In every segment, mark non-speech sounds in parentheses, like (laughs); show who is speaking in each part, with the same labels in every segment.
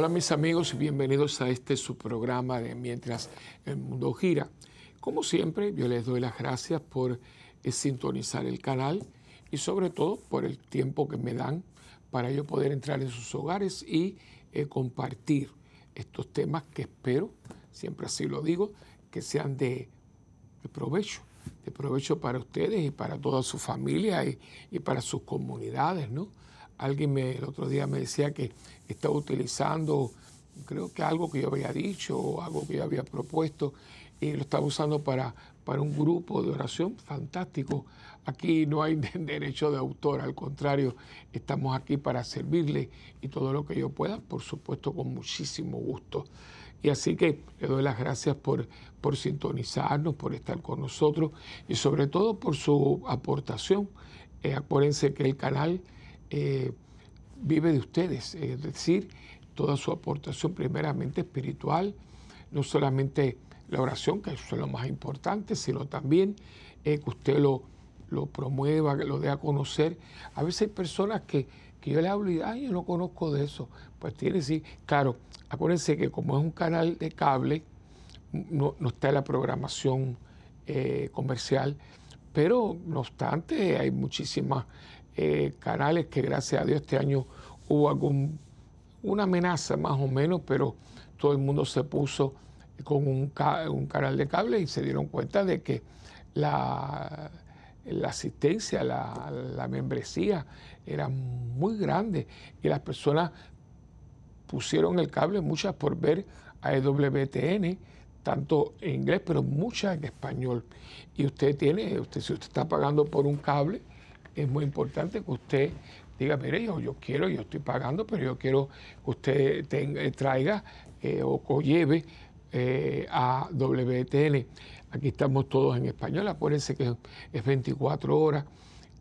Speaker 1: Hola mis amigos y bienvenidos a este su programa de Mientras el Mundo Gira. Como siempre, yo les doy las gracias por eh, sintonizar el canal y sobre todo por el tiempo que me dan para yo poder entrar en sus hogares y eh, compartir estos temas que espero, siempre así lo digo, que sean de, provecho, de provecho para ustedes y para toda su familia y, y para sus comunidades, ¿no? Alguien me, el otro día me decía que estaba utilizando, creo que algo que yo había dicho o algo que yo había propuesto, y lo estaba usando para, para un grupo de oración fantástico. Aquí no hay (laughs) derecho de autor, al contrario, estamos aquí para servirle y todo lo que yo pueda, por supuesto, con muchísimo gusto. Y así que le doy las gracias por, por sintonizarnos, por estar con nosotros y sobre todo por su aportación. Eh, acuérdense que el canal eh, vive de ustedes, es decir, toda su aportación primeramente espiritual, no solamente la oración, que eso es lo más importante, sino también eh, que usted lo, lo promueva, que lo dé a conocer. A veces hay personas que, yo le hablo y, ay, yo no conozco de eso. Pues tiene sí, claro, acuérdense que como es un canal de cable, no, está en la programación eh, comercial, pero no obstante hay muchísimas eh, canales que gracias a Dios este año hubo una amenaza más o menos, pero todo el mundo se puso con un, canal de cable y se dieron cuenta de que la, la asistencia, la, la, membresía era muy grande y las personas pusieron el cable, muchas por ver a EWTN, tanto en inglés, pero muchas en español. Y usted tiene, usted, si usted está pagando por un cable, es muy importante que usted diga, mire, yo, quiero, yo estoy pagando, pero yo quiero que usted eh, traiga eh, o, lleve eh, a WTN. Aquí estamos todos en español, acuérdense que es 24 horas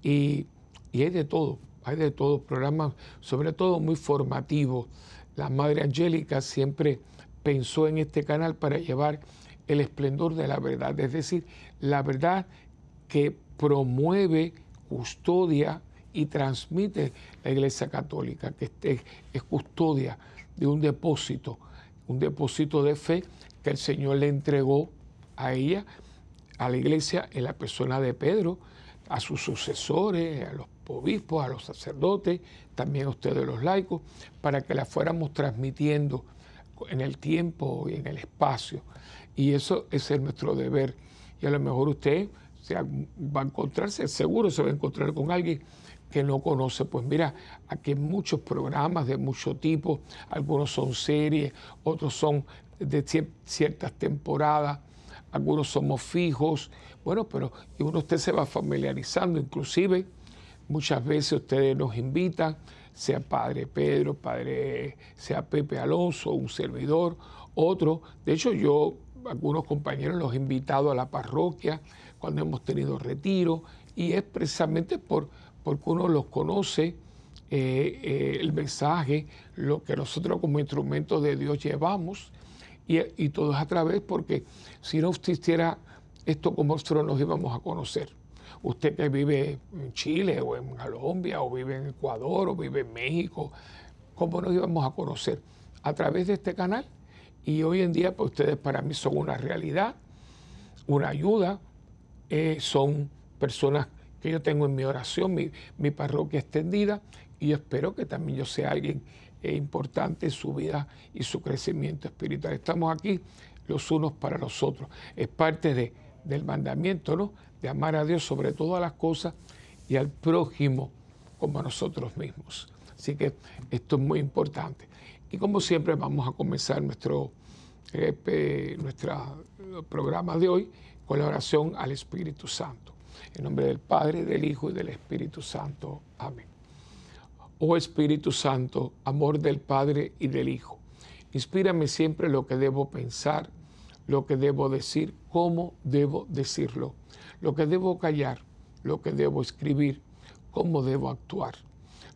Speaker 1: y, y hay de todo, hay de todo, programas sobre todo muy formativos. La Madre Angélica siempre pensó en este canal para llevar el esplendor de la verdad, es decir, la verdad que promueve custodia y transmite la Iglesia Católica, que es custodia de un depósito, un depósito de fe que el Señor le entregó a ella, a la Iglesia, en la persona de Pedro, a sus sucesores, a los obispos, a los sacerdotes, también a ustedes los laicos, para que la fuéramos transmitiendo en el tiempo y en el espacio. Y eso es nuestro deber. Y a lo mejor usted va a encontrarse, seguro se va a encontrar con alguien que no conoce. Pues mira, aquí hay muchos programas de mucho tipo, algunos son series, otros son de ciertas temporadas, algunos somos fijos, bueno, pero uno usted se va familiarizando, inclusive muchas veces ustedes nos invitan, sea Padre Pedro, Padre, sea Pepe Alonso, un servidor, otro. De hecho, yo, algunos compañeros los he invitado a la parroquia, cuando hemos tenido retiro, y es precisamente por, porque uno los conoce, eh, eh, el mensaje, lo que nosotros como instrumentos de Dios llevamos, y, todo es a través, porque si no existiera esto, como nosotros nos íbamos a conocer. Usted que vive en Chile o en Colombia o vive en Ecuador o vive en México, ¿cómo nos íbamos a conocer? A través de este canal. Y hoy en día, pues ustedes para mí son una realidad, una ayuda, eh, son personas que yo tengo en mi oración, mi, parroquia extendida, y espero que también yo sea alguien eh, importante en su vida y su crecimiento espiritual. Estamos aquí los unos para los otros. Es parte de, del mandamiento, ¿no? De amar a Dios sobre todas las cosas y al prójimo como a nosotros mismos. Así que esto es muy importante. Y como siempre vamos a comenzar nuestro, eh, nuestro programa de hoy con la oración al Espíritu Santo. En nombre del Padre, del Hijo y del Espíritu Santo. Amén. Oh Espíritu Santo, amor del Padre y del Hijo, inspírame siempre lo que debo pensar, lo que debo decir, cómo debo decirlo, lo que debo callar, lo que debo escribir, cómo debo actuar,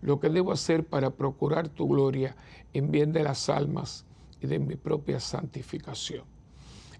Speaker 1: lo que debo hacer para procurar tu gloria en bien de las almas y de mi propia santificación.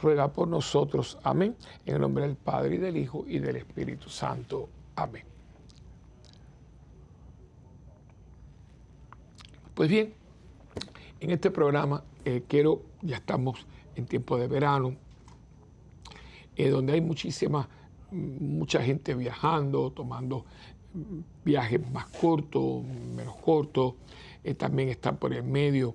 Speaker 1: ruega por nosotros. Amén. En el nombre del Padre y del Hijo y del Espíritu Santo. Amén. Pues bien, en este programa eh, quiero, ya estamos en tiempo de verano, eh, donde hay muchísima, mucha gente viajando, tomando mm, viajes más cortos, menos cortos. Eh, también está por el medio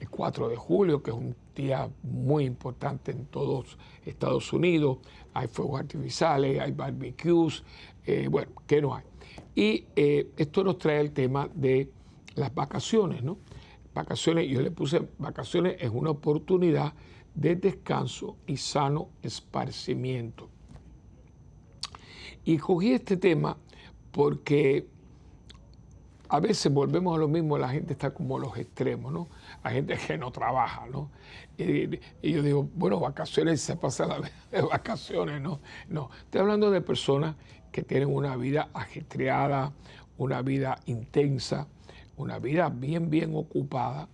Speaker 1: el 4 de julio, que es un día muy importante en todos Estados Unidos. Hay fuegos artificiales, hay barbecues, bueno, ¿qué no hay? Y esto nos trae el tema de las vacaciones, ¿no? Vacaciones, yo le puse vacaciones es una oportunidad de descanso y sano esparcimiento. Y cogí este tema porque a veces volvemos a lo mismo, la gente está como los extremos, ¿no? Hay gente que no trabaja, ¿no? Y, yo digo, bueno, vacaciones, se pasa la vida de vacaciones, ¿no? No, estoy hablando de personas que tienen una vida ajetreada, una vida intensa, una vida bien, bien ocupada.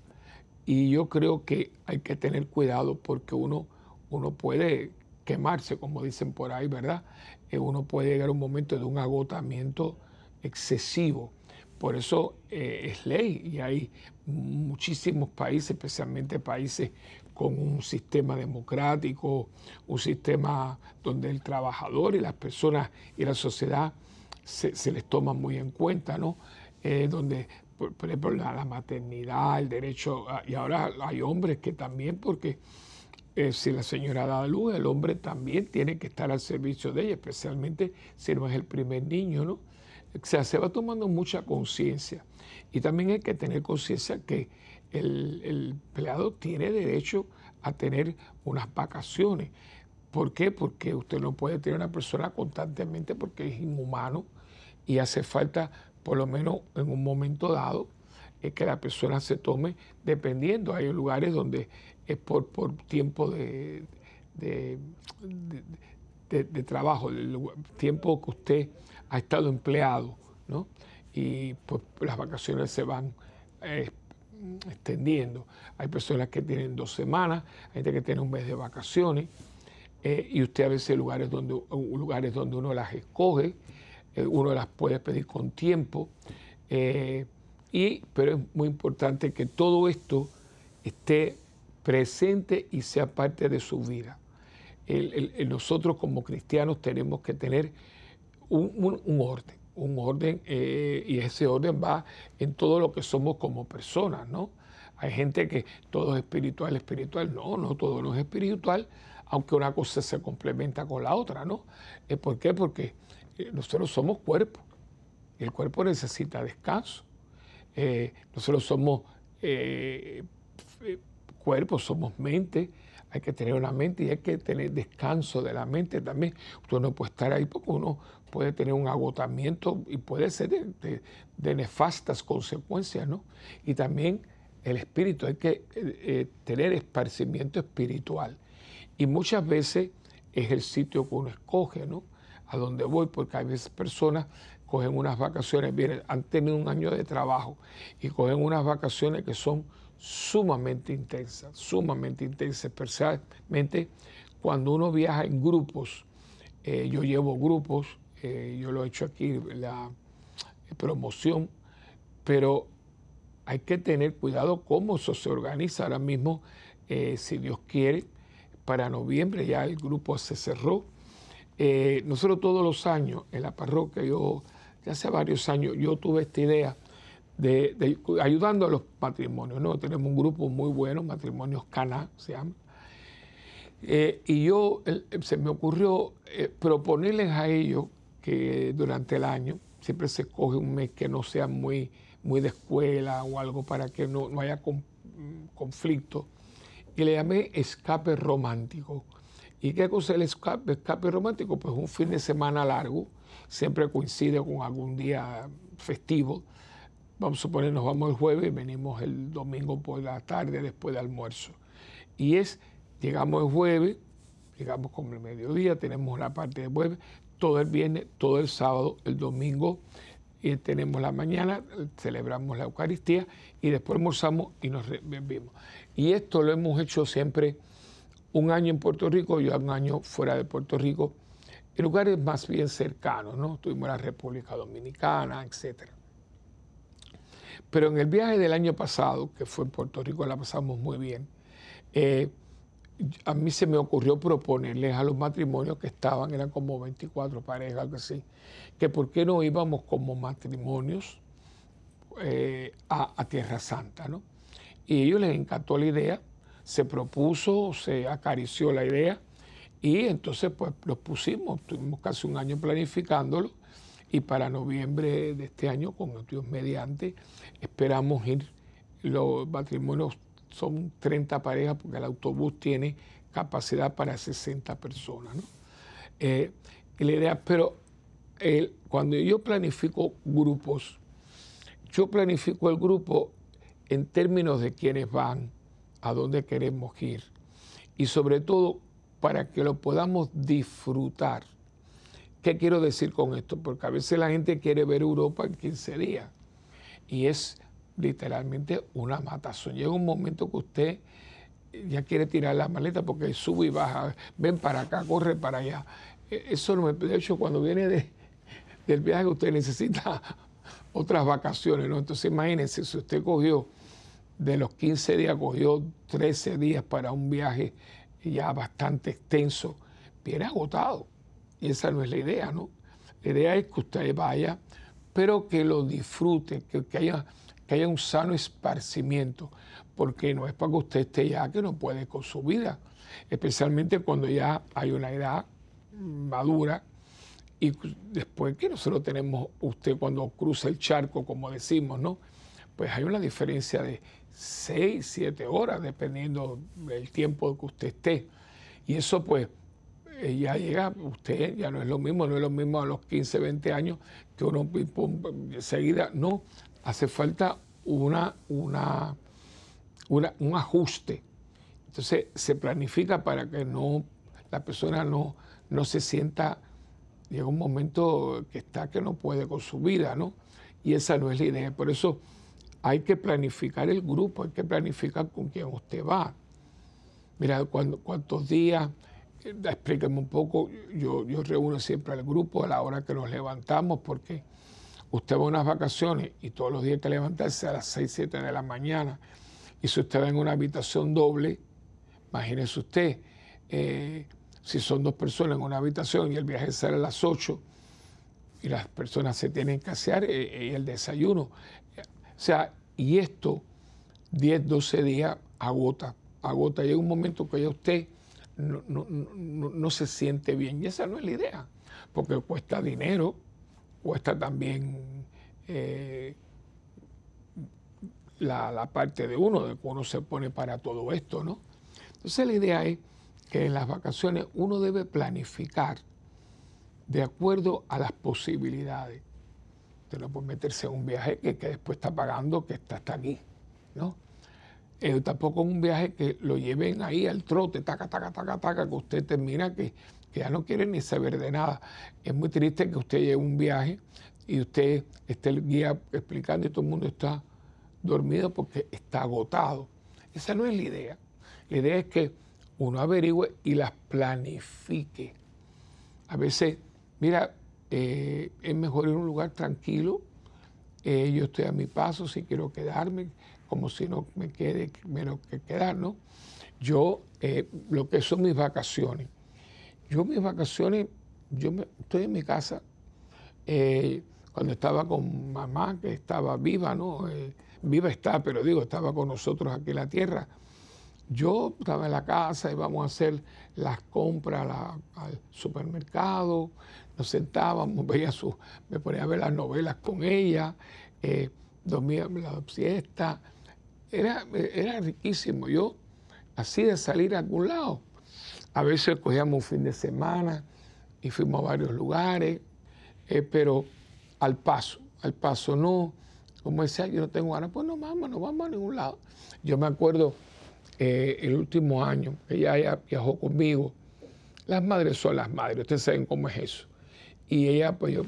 Speaker 1: Y yo creo que hay que tener cuidado porque uno, uno puede quemarse, como dicen por ahí, ¿verdad? Eh, uno puede llegar a un momento de un agotamiento excesivo. Por eso eh, es ley y hay muchísimos países, especialmente países con un sistema democrático, un sistema donde el trabajador y las personas y la sociedad se, les toma muy en cuenta, ¿no? Eh, donde por, ejemplo, la, maternidad, el derecho, y ahora hay hombres que también, porque eh, si la señora da luz, el hombre también tiene que estar al servicio de ella, especialmente si no es el primer niño, ¿no? Se va tomando mucha conciencia. Y también hay que tener conciencia que el, empleado tiene derecho a tener unas vacaciones. ¿Por qué? Porque usted no puede tener una persona constantemente porque es inhumano y hace falta por lo menos en un momento dado, es que la persona se tome, dependiendo, hay lugares donde es por, por tiempo de, de, trabajo, el tiempo que usted ha estado empleado, ¿no? Y pues las vacaciones se van eh, extendiendo. Hay personas que tienen dos semanas, hay gente que tiene un mes de vacaciones, eh, y usted a veces lugares donde, lugares donde uno las escoge, eh, uno las puede pedir con tiempo, y, pero es muy importante que todo esto esté presente y sea parte de su vida. nosotros como cristianos tenemos que tener un, orden, un orden, eh, y ese orden va en todo lo que somos como personas, ¿no? Hay gente que todo es espiritual, espiritual, no, no todo no es espiritual, aunque una cosa se complementa con la otra, ¿no? ¿Por qué? Porque eh, nosotros somos cuerpo y el cuerpo necesita descanso. Eh, nosotros somos eh, cuerpo, somos mente, hay que tener una mente y hay que tener descanso de la mente también. Usted no puede estar ahí porque uno puede tener un agotamiento y puede ser de, nefastas consecuencias, ¿no? Y también el espíritu, hay que tener esparcimiento espiritual. Y muchas veces es el sitio que uno escoge, ¿no? a donde voy, porque hay veces personas cogen unas vacaciones, vienen, han tenido un año de trabajo y cogen unas vacaciones que son sumamente intensas, sumamente intensas, especialmente cuando uno viaja en grupos. Eh, yo llevo grupos, eh, yo lo he hecho aquí, la promoción, pero hay que tener cuidado cómo eso se organiza. Ahora mismo, eh, si Dios quiere, para noviembre ya el grupo se cerró eh, nosotros todos los años en la parroquia, yo hace varios años, yo tuve esta idea de, ayudando a los matrimonios, ¿no? Tenemos un grupo muy bueno, Matrimonios Cana se llama. Eh, y yo se me ocurrió proponerles a ellos que durante el año siempre se coge un mes que no sea muy, muy de escuela o algo para que no, no haya conflicto. Y le llamé escape romántico. ¿Y qué cosa es el escape, romántico? Pues un fin de semana largo, siempre coincide con algún día festivo. Vamos a suponer, nos vamos el jueves y venimos el domingo por la tarde después de almuerzo. Y es, llegamos el jueves, llegamos como el mediodía, tenemos la parte de jueves, todo el viernes, todo el sábado, el domingo, y tenemos la mañana, celebramos la Eucaristía y después almorzamos y nos vemos. Y esto lo hemos hecho siempre un año en Puerto Rico y un año fuera de Puerto Rico, en lugares más bien cercanos, ¿no? Tuvimos la República Dominicana, etcétera. Pero en el viaje del año pasado, que fue en Puerto Rico, la pasamos muy bien. Eh, a mí se me ocurrió proponerles a los matrimonios que estaban, eran como 24 parejas, algo así, que por qué no íbamos como matrimonios eh, a, Tierra Santa, ¿no? Y a ellos les encantó la idea, se propuso, se acarició la idea, y entonces pues los pusimos, tuvimos casi un año planificándolo, y para noviembre de este año, con Dios mediante, esperamos ir, los matrimonios son 30 parejas porque el autobús tiene capacidad para 60 personas. ¿no? Eh, idea, pero cuando yo planifico grupos, yo planifico el grupo en términos de quiénes van, a dónde queremos ir y sobre todo para que lo podamos disfrutar. ¿Qué quiero decir con esto? Porque a veces la gente quiere ver Europa en 15 días y es literalmente una matazón. Llega un momento que usted ya quiere tirar la maleta porque sube y baja, ven para acá, corre para allá. E, eso no me, de hecho, cuando viene de, del viaje usted necesita (laughs) otras vacaciones, ¿no? Entonces imagínense, si usted cogió de los 15 días, cogió 13 días para un viaje ya bastante extenso, viene agotado. Y esa no es la idea, ¿no? La idea es que usted vaya, pero que lo disfrute, que, que haya, que haya un sano esparcimiento, porque no es para que usted esté ya que no puede con su vida, especialmente cuando ya hay una edad madura y después que nosotros tenemos usted cuando cruza el charco, como decimos, ¿no? Pues hay una diferencia de 6, 7 horas, dependiendo del tiempo que usted esté. Y eso pues eh, ya llega, usted ya no es lo mismo, no es lo mismo a los 15, 20 años que uno enseguida, no, hace falta una, una, un ajuste. Entonces se planifica para que no la persona no, no se sienta, llega un momento que está que no puede con su vida, ¿no? Y esa no es la idea. Por eso hay que planificar el grupo, hay que planificar con quién usted va. Mira, cuando, cuántos días, eh, explíqueme un poco, yo, yo reúno siempre al grupo a la hora que nos levantamos, porque usted va a unas vacaciones y todos los días hay que levantarse a las 6, 7 de la mañana. Y si usted va en una habitación doble, imagínese usted, eh, si son dos personas en una habitación y el viaje sale a las 8 y las personas se tienen que hacer eh, y el desayuno. O sea, y esto 10, 12 días agota, agota. Llega un momento que ya usted no, se siente bien y esa no es la idea, porque cuesta dinero, cuesta también eh, la, la, parte de uno, de que uno se pone para todo esto, ¿no? Entonces la idea es que en las vacaciones uno debe planificar de acuerdo a las posibilidades. Usted no puede meterse en un viaje que, después está pagando, que está hasta aquí, ¿no? Eh, tampoco un viaje que lo lleven ahí al trote, taca, taca, taca, taca, que usted termina que, ya no quiere ni saber de nada. Es muy triste que usted lleve un viaje y usted esté el guía explicando y todo el mundo está dormido porque está agotado. Esa no es la idea. La idea es que uno averigüe y las planifique. A veces, mira, eh, es mejor ir a un lugar tranquilo. Eh, yo estoy a mi paso si quiero quedarme, como si no me quede menos que quedar, ¿no? Yo, eh, lo que son mis vacaciones. Yo mis vacaciones, yo estoy en mi casa. cuando estaba con mamá, que estaba viva, ¿no? viva está, pero digo, estaba con nosotros aquí en la tierra yo estaba en la casa, íbamos a hacer las compras al supermercado, nos sentábamos, (laughs) veía su, me ponía a ver las novelas con ella, eh, dormía la siesta. Era, era riquísimo. Yo, así de salir a algún lado. A veces cogíamos un fin de semana y fuimos a varios lugares, eh, pero al paso, al paso no. Como decía, yo no tengo ganas, pues no vamos, no vamos a ningún lado. Yo me acuerdo eh, el último año, ella, viajó conmigo. Las madres son las madres, ustedes saben cómo es eso. Y ella, pues yo,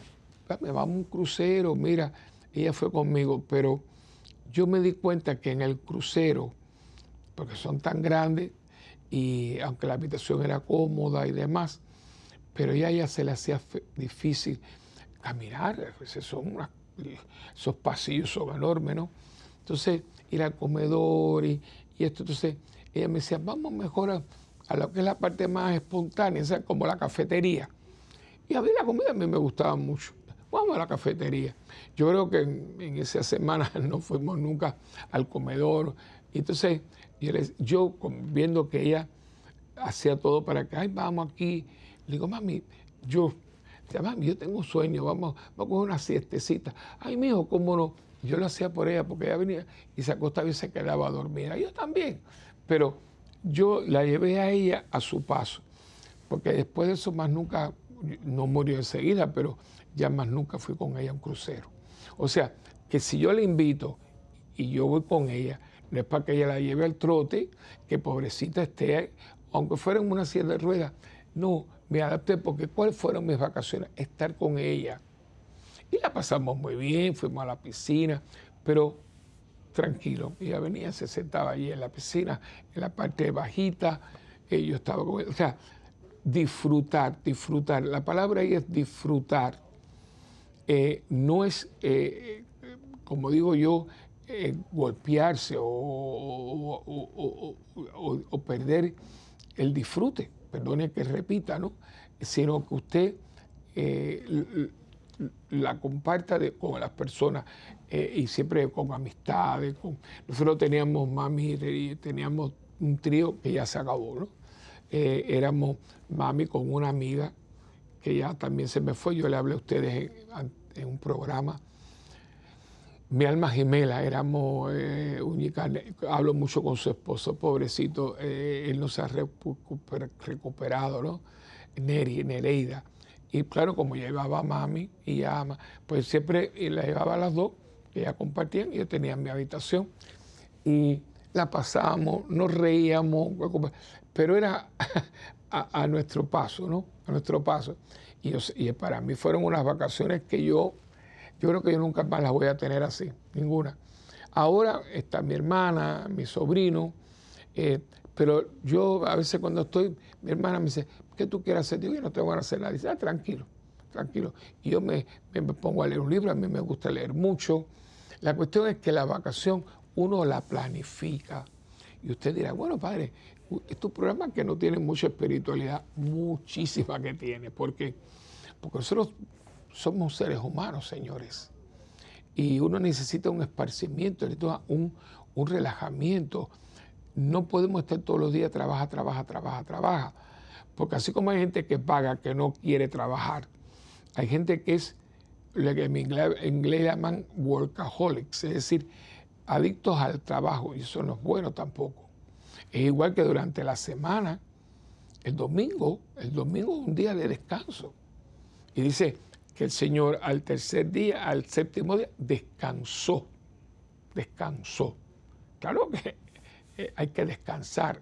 Speaker 1: me vamos a un crucero, mira, ella fue conmigo, pero yo me di cuenta que en el crucero, porque son tan grandes, y aunque la habitación era cómoda y demás, pero ella ya se le hacía difícil caminar, son esos pasillos son enormes, ¿no? Entonces, ir al comedor y, esto, entonces ella me decía, vamos mejor a, lo que es la parte más espontánea, como la cafetería. Y a mí la comida a mí me gustaba mucho. Vamos a la cafetería. Yo creo que en, esa semana (laughs) no fuimos nunca al comedor. Y entonces yo, viendo que ella hacía todo para que, ay, vamos aquí. Le digo, mami, yo, mami, yo tengo sueño, vamos, vamos a coger una siestecita. Ay, mijo, ¿cómo no? Yo lo hacía por ella porque ella venía y se acostaba y se quedaba a dormir. Yo también. Pero yo la llevé a ella a su paso. Porque después de eso más nunca, no murió enseguida, pero ya más nunca fui con ella a un crucero. O sea, que si yo la invito y yo voy con ella, no es para que ella la lleve al trote, que pobrecita esté, aunque fuera en una silla de ruedas. No, me adapté porque ¿cuáles fueron mis vacaciones? Estar con ella. Y la pasamos muy bien, fuimos a la piscina, pero tranquilo. Ella venía, se sentaba allí en la piscina, en la parte bajita, y yo estaba con ella. O sea, disfrutar, disfrutar. La palabra ahí es disfrutar. Eh, no es, eh, como digo yo, eh, golpearse o, perder el disfrute, perdone que repita, ¿no? Sino que usted la comparta con las personas eh, y siempre con amistades. Nosotros teníamos mami, teníamos un trío que ya se acabó, ¿no? Eh, éramos mami con una amiga que ya también se me fue, yo le hablé a ustedes en, un programa. Mi alma gemela, éramos eh, únicas, hablo mucho con su esposo, pobrecito, él no se ha recuperado, ¿no? Neri, Nereida y claro, como llevaba a mami y a ama, pues siempre la llevaba a las dos, ya compartían, y yo tenía mi habitación. Y la pasábamos, nos reíamos, pero era (laughs) a, nuestro paso, ¿no? A nuestro paso. Y, para mí fueron unas vacaciones que yo, yo creo que yo nunca más las voy a tener así, ninguna. Ahora está mi hermana, mi sobrino, eh, pero yo a veces cuando estoy, mi hermana me dice, ¿qué tú quieres hacer? Digo, yo no te voy a hacer nada. Dice, ah, tranquilo, tranquilo. Y yo me, pongo a leer un libro, a mí me gusta leer mucho. La cuestión es que la vacación uno la planifica. Y usted dirá, bueno, padre, estos programas que no tienen mucha espiritualidad, muchísima que tiene. ¿Por qué? Porque nosotros somos seres humanos, señores. Y uno necesita un esparcimiento, necesita un, un relajamiento. No podemos estar todos los días, trabaja, trabaja, trabaja, trabaja. Porque así como hay gente que paga, que no quiere trabajar, hay gente que es lo que en inglés, llaman workaholics, es decir, adictos al trabajo, y eso no es bueno tampoco. Es igual que durante la semana, el domingo, el domingo es un día de descanso. Y dice que el Señor al tercer día, al séptimo día, descansó, descansó. Claro que eh, hay que descansar.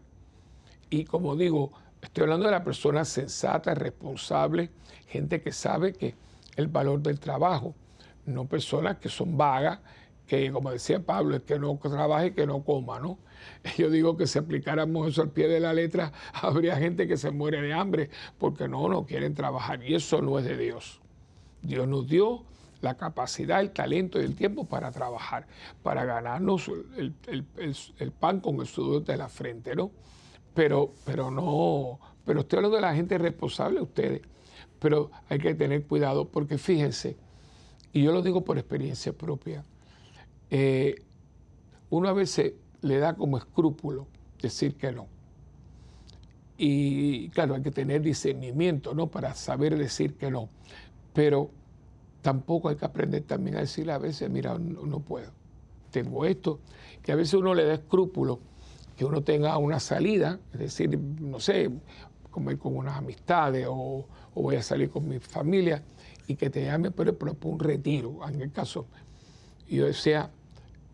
Speaker 1: Y como digo, Estoy hablando de la persona sensata, responsable, gente que sabe que el valor del trabajo, no personas que son vagas, que como decía Pablo, es que no trabaje, que no coma, ¿no? (laughs) Yo digo que si aplicáramos eso al pie de la letra, (laughs) habría gente que se muere de hambre porque no, no quieren trabajar y eso no es de Dios. Dios nos dio la capacidad, el talento y el tiempo para trabajar, para ganarnos el, el pan con el sudor de la frente, ¿no? pero, pero no, pero estoy hablando de la gente responsable, ustedes. Pero hay que tener cuidado porque fíjense, y yo lo digo por experiencia propia, eh, uno a veces le da como escrúpulo decir que no. Y claro, hay que tener discernimiento, ¿no? Para saber decir que no. Pero tampoco hay que aprender también a decirle a veces, mira, no, no puedo. Tengo esto, que a veces uno le da escrúpulo que uno tenga una salida, es decir, no sé, comer con unas amistades o, voy a salir con mi familia y que te llame por, por un retiro, en el caso. Y yo decía,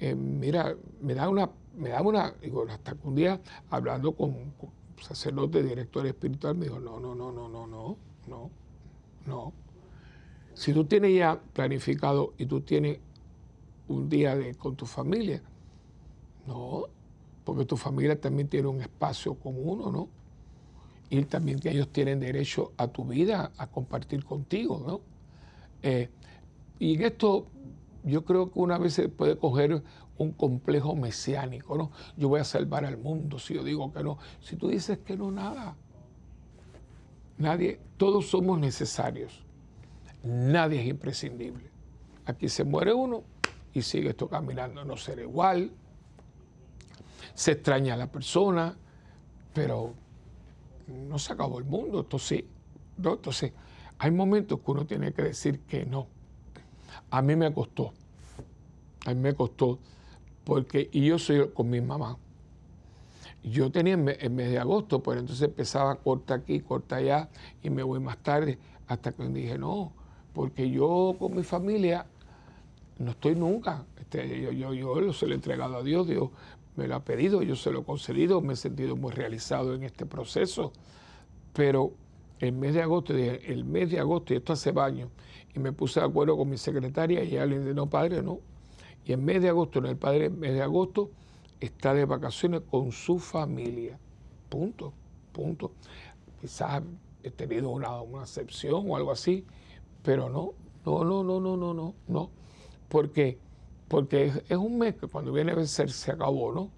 Speaker 1: eh, mira, me da una me daba una, digo, hasta que un día hablando con, con sacerdote, director espiritual, me dijo, no, no, no, no, no, no, no, no. Si tú tienes ya planificado y tú tienes un día de, con tu familia, no, porque tu familia también tiene un espacio con uno, ¿no? Y también ellos tienen derecho a tu vida, a compartir contigo, ¿no? Eh, y en esto yo creo que una vez se puede coger un complejo mesiánico, ¿no? Yo voy a salvar al mundo si yo digo que no. Si tú dices que no, nada. Nadie, todos somos necesarios. Nadie es imprescindible. Aquí se muere uno y sigue esto caminando. No será igual. Se extraña a la persona, pero no se acabó el mundo. Sí. ¿no? Entonces, hay momentos que uno tiene que decir que no. A mí me costó. A mí me costó porque, y yo soy con mi mamá. Yo tenía el mes de agosto, pues entonces empezaba corta aquí, corta allá, y me voy más tarde, hasta que dije, no, porque yo con mi familia no estoy nunca. Este, yo, se lo he entregado a Dios, Dios me lo ha pedido, yo se lo he concedido, me he sentido muy realizado en este proceso. Pero el mes de agosto, dije, el mes de agosto, y esto hace baño, y me puse de acuerdo con mi secretaria y le dijo, no, padre, no, y en mes de agosto, en el padre, mes de agosto, está de vacaciones con su familia. Punto, punto. Quizás he tenido una, una excepción o algo así, pero no, no, no, no, no, no, no, no. Porque, porque es, un mes que cuando viene a vencer se acabó, ¿no?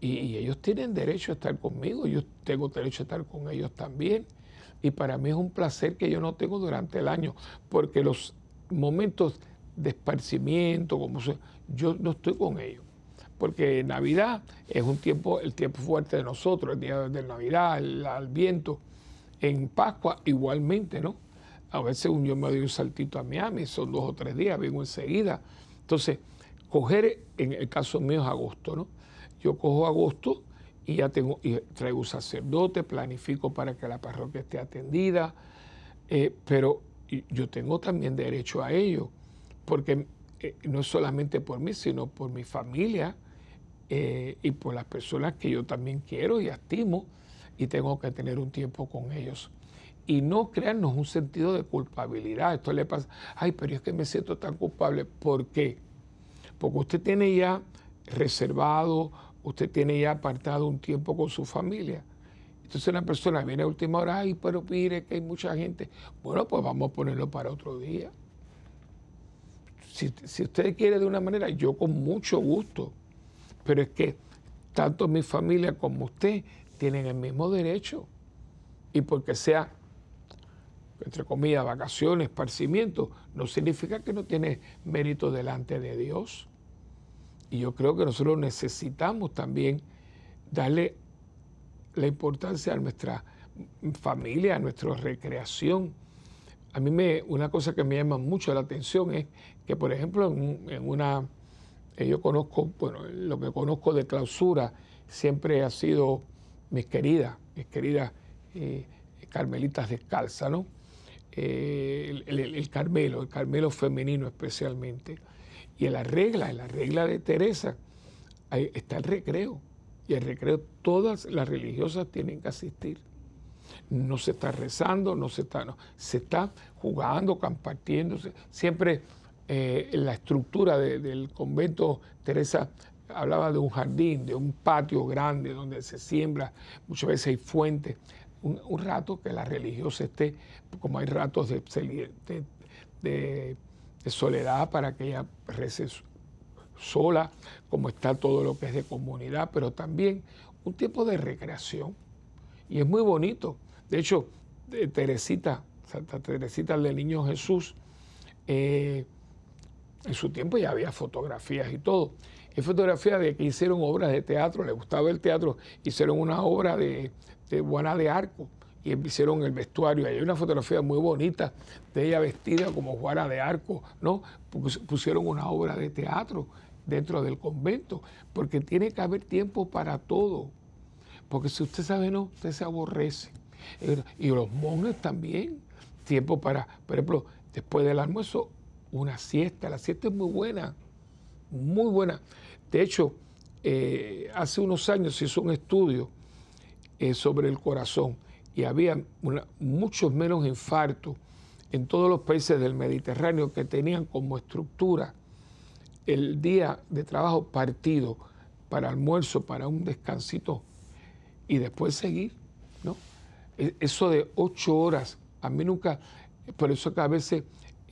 Speaker 1: Y, ellos tienen derecho a estar conmigo, yo tengo derecho a estar con ellos también. Y para mí es un placer que yo no tengo durante el año, porque los momentos de esparcimiento, como yo no estoy con ellos. Porque Navidad es un tiempo, el tiempo fuerte de nosotros, el día de Navidad, el, viento. En Pascua igualmente, ¿no? A veces yo me doy un saltito a Miami, son dos o tres días, vengo enseguida. Entonces, coger, en el caso mío es agosto, ¿no? Yo cojo agosto y ya tengo, y traigo un sacerdote, planifico para que la parroquia esté atendida, eh, pero yo tengo también derecho a ello porque eh, no solamente por mí, sino por mi familia eh, y por las personas que yo también quiero y estimo y tengo que tener un tiempo con ellos. Y no crearnos un sentido de culpabilidad. Esto le pasa, ay, pero es que me siento tan culpable. ¿Por qué? Porque usted tiene ya reservado, usted tiene ya apartado un tiempo con su familia. Entonces una persona viene a última hora, ay, pero mire que hay mucha gente. Bueno, pues vamos a ponerlo para otro día si, usted quiere de una manera, yo con mucho gusto. Pero es que tanto mi familia como usted tienen el mismo derecho. Y porque sea, entre comillas, vacaciones, esparcimiento, no significa que no tiene mérito delante de Dios. Y yo creo que nosotros necesitamos también darle la importancia a nuestra familia, a nuestra recreación a mí me, una cosa que me llama mucho la atención es que, por ejemplo, en, una, eh, yo conozco, bueno, lo que conozco de clausura siempre ha sido mis queridas, mis queridas eh, carmelitas descalzas, ¿no? Eh, el, Carmelo, el Carmelo femenino especialmente. Y en la regla, en la regla de Teresa, ahí está el recreo. Y el recreo todas las religiosas tienen que asistir no se está rezando, no se está, no, se está jugando, compartiéndose. Siempre eh, la estructura del convento Teresa hablaba de un jardín, de un patio grande donde se siembra, muchas veces hay fuentes. Un, rato que la religiosa esté, como hay ratos de, soledad para que ella rece sola, como está todo lo que es de comunidad, pero también un tiempo de recreación. Y es muy bonito de hecho, Teresita, Santa Teresita del Niño Jesús, eh, en su tiempo ya había fotografías y todo. Hay fotografías de que hicieron obras de teatro, le gustaba el teatro, hicieron una obra de, de Juana de Arco y hicieron el vestuario. Hay una fotografía muy bonita de ella vestida como Juana de Arco, ¿no? Pusieron una obra de teatro dentro del convento, porque tiene que haber tiempo para todo. Porque si usted sabe, no, usted se aborrece. Y los monjes también. Tiempo para, por ejemplo, después del almuerzo, una siesta. La siesta es muy buena, muy buena. De hecho, eh, hace unos años se hizo un estudio eh, sobre el corazón y había muchos menos infartos en todos los países del Mediterráneo que tenían como estructura el día de trabajo partido para almuerzo, para un descansito y después seguir, ¿no? E, eso de ocho horas, a mí nunca, por eso que a veces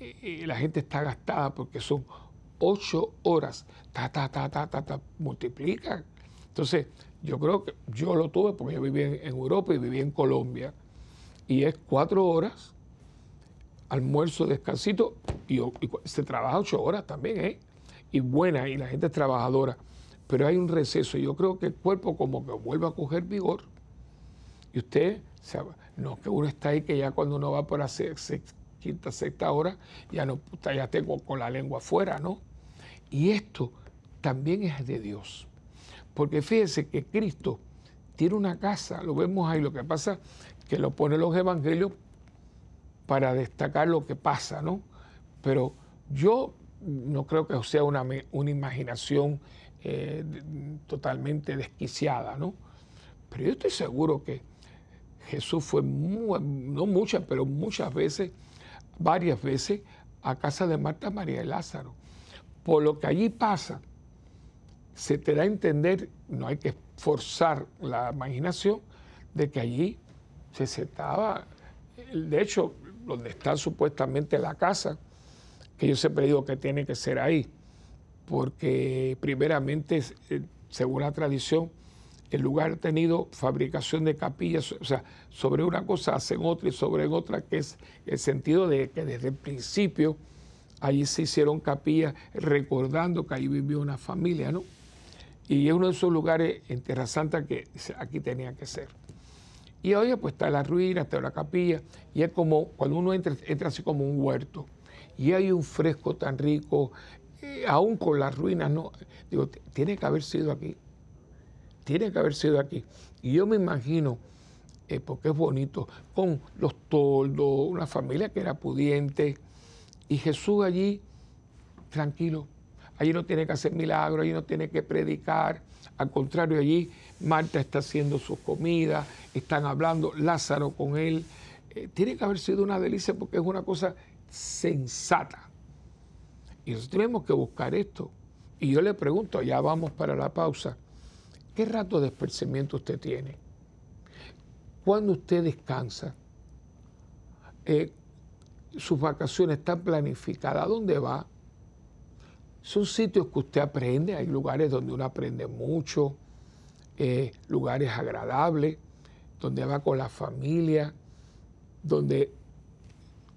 Speaker 1: eh, eh, la gente está gastada porque son ocho horas, ta, ta, ta, ta, ta, ta, multiplica. Entonces, yo creo que yo lo tuve porque yo viví en, Europa y viví en Colombia, y es cuatro horas, almuerzo, descansito, y, se trabaja ocho horas también, ¿eh? Y buena, y la gente es trabajadora, pero hay un receso, y yo creo que el cuerpo como que vuelve a coger vigor, y usted, no que uno está ahí que ya cuando uno va por hacer quinta, sexta hora, ya no, ya tengo con la lengua afuera, ¿no? Y esto también es de Dios. Porque fíjese que Cristo tiene una casa, lo vemos ahí, lo que pasa que lo pone los evangelios para destacar lo que pasa, ¿no? Pero yo no creo que sea una, una imaginación eh, totalmente desquiciada, ¿no? Pero yo estoy seguro que Jesús fue, no muchas, pero muchas veces, varias veces, a casa de Marta, María y Lázaro. Por lo que allí pasa, se te da a entender, no hay que forzar la imaginación, de que allí se sentaba, de hecho, donde está supuestamente la casa, que yo siempre digo que tiene que ser ahí, porque primeramente, eh, según la tradición, el lugar ha tenido fabricación de capillas, o sea, sobre una cosa hacen otra y sobre otra, que es el sentido de que desde el principio allí se hicieron capillas recordando que ahí vivió una familia, ¿no? Y es uno de esos lugares en Tierra Santa que aquí tenía que ser. Y hoy pues está la ruina, está la capilla, y es como, cuando uno entra, entra así como un huerto, y hay un fresco tan rico, aún con las ruinas, no, digo, tiene que haber sido aquí tiene que haber sido aquí. Y yo me imagino, eh, porque es bonito, con los toldos, una familia que era pudiente, y Jesús allí, tranquilo, allí no tiene que hacer milagros, allí no tiene que predicar, al contrario, allí Marta está haciendo su comida, están hablando, Lázaro con él. Eh, tiene que haber sido una delicia porque es una cosa sensata. Y nosotros tenemos que buscar esto. Y yo le pregunto, ya vamos para la pausa, ¿Qué rato de esparcimiento usted tiene? ¿Cuándo usted descansa? Eh, sus vacaciones están planificadas. ¿A dónde va? Son sitios que usted aprende. Hay lugares donde uno aprende mucho, eh, lugares agradables, donde va con la familia, donde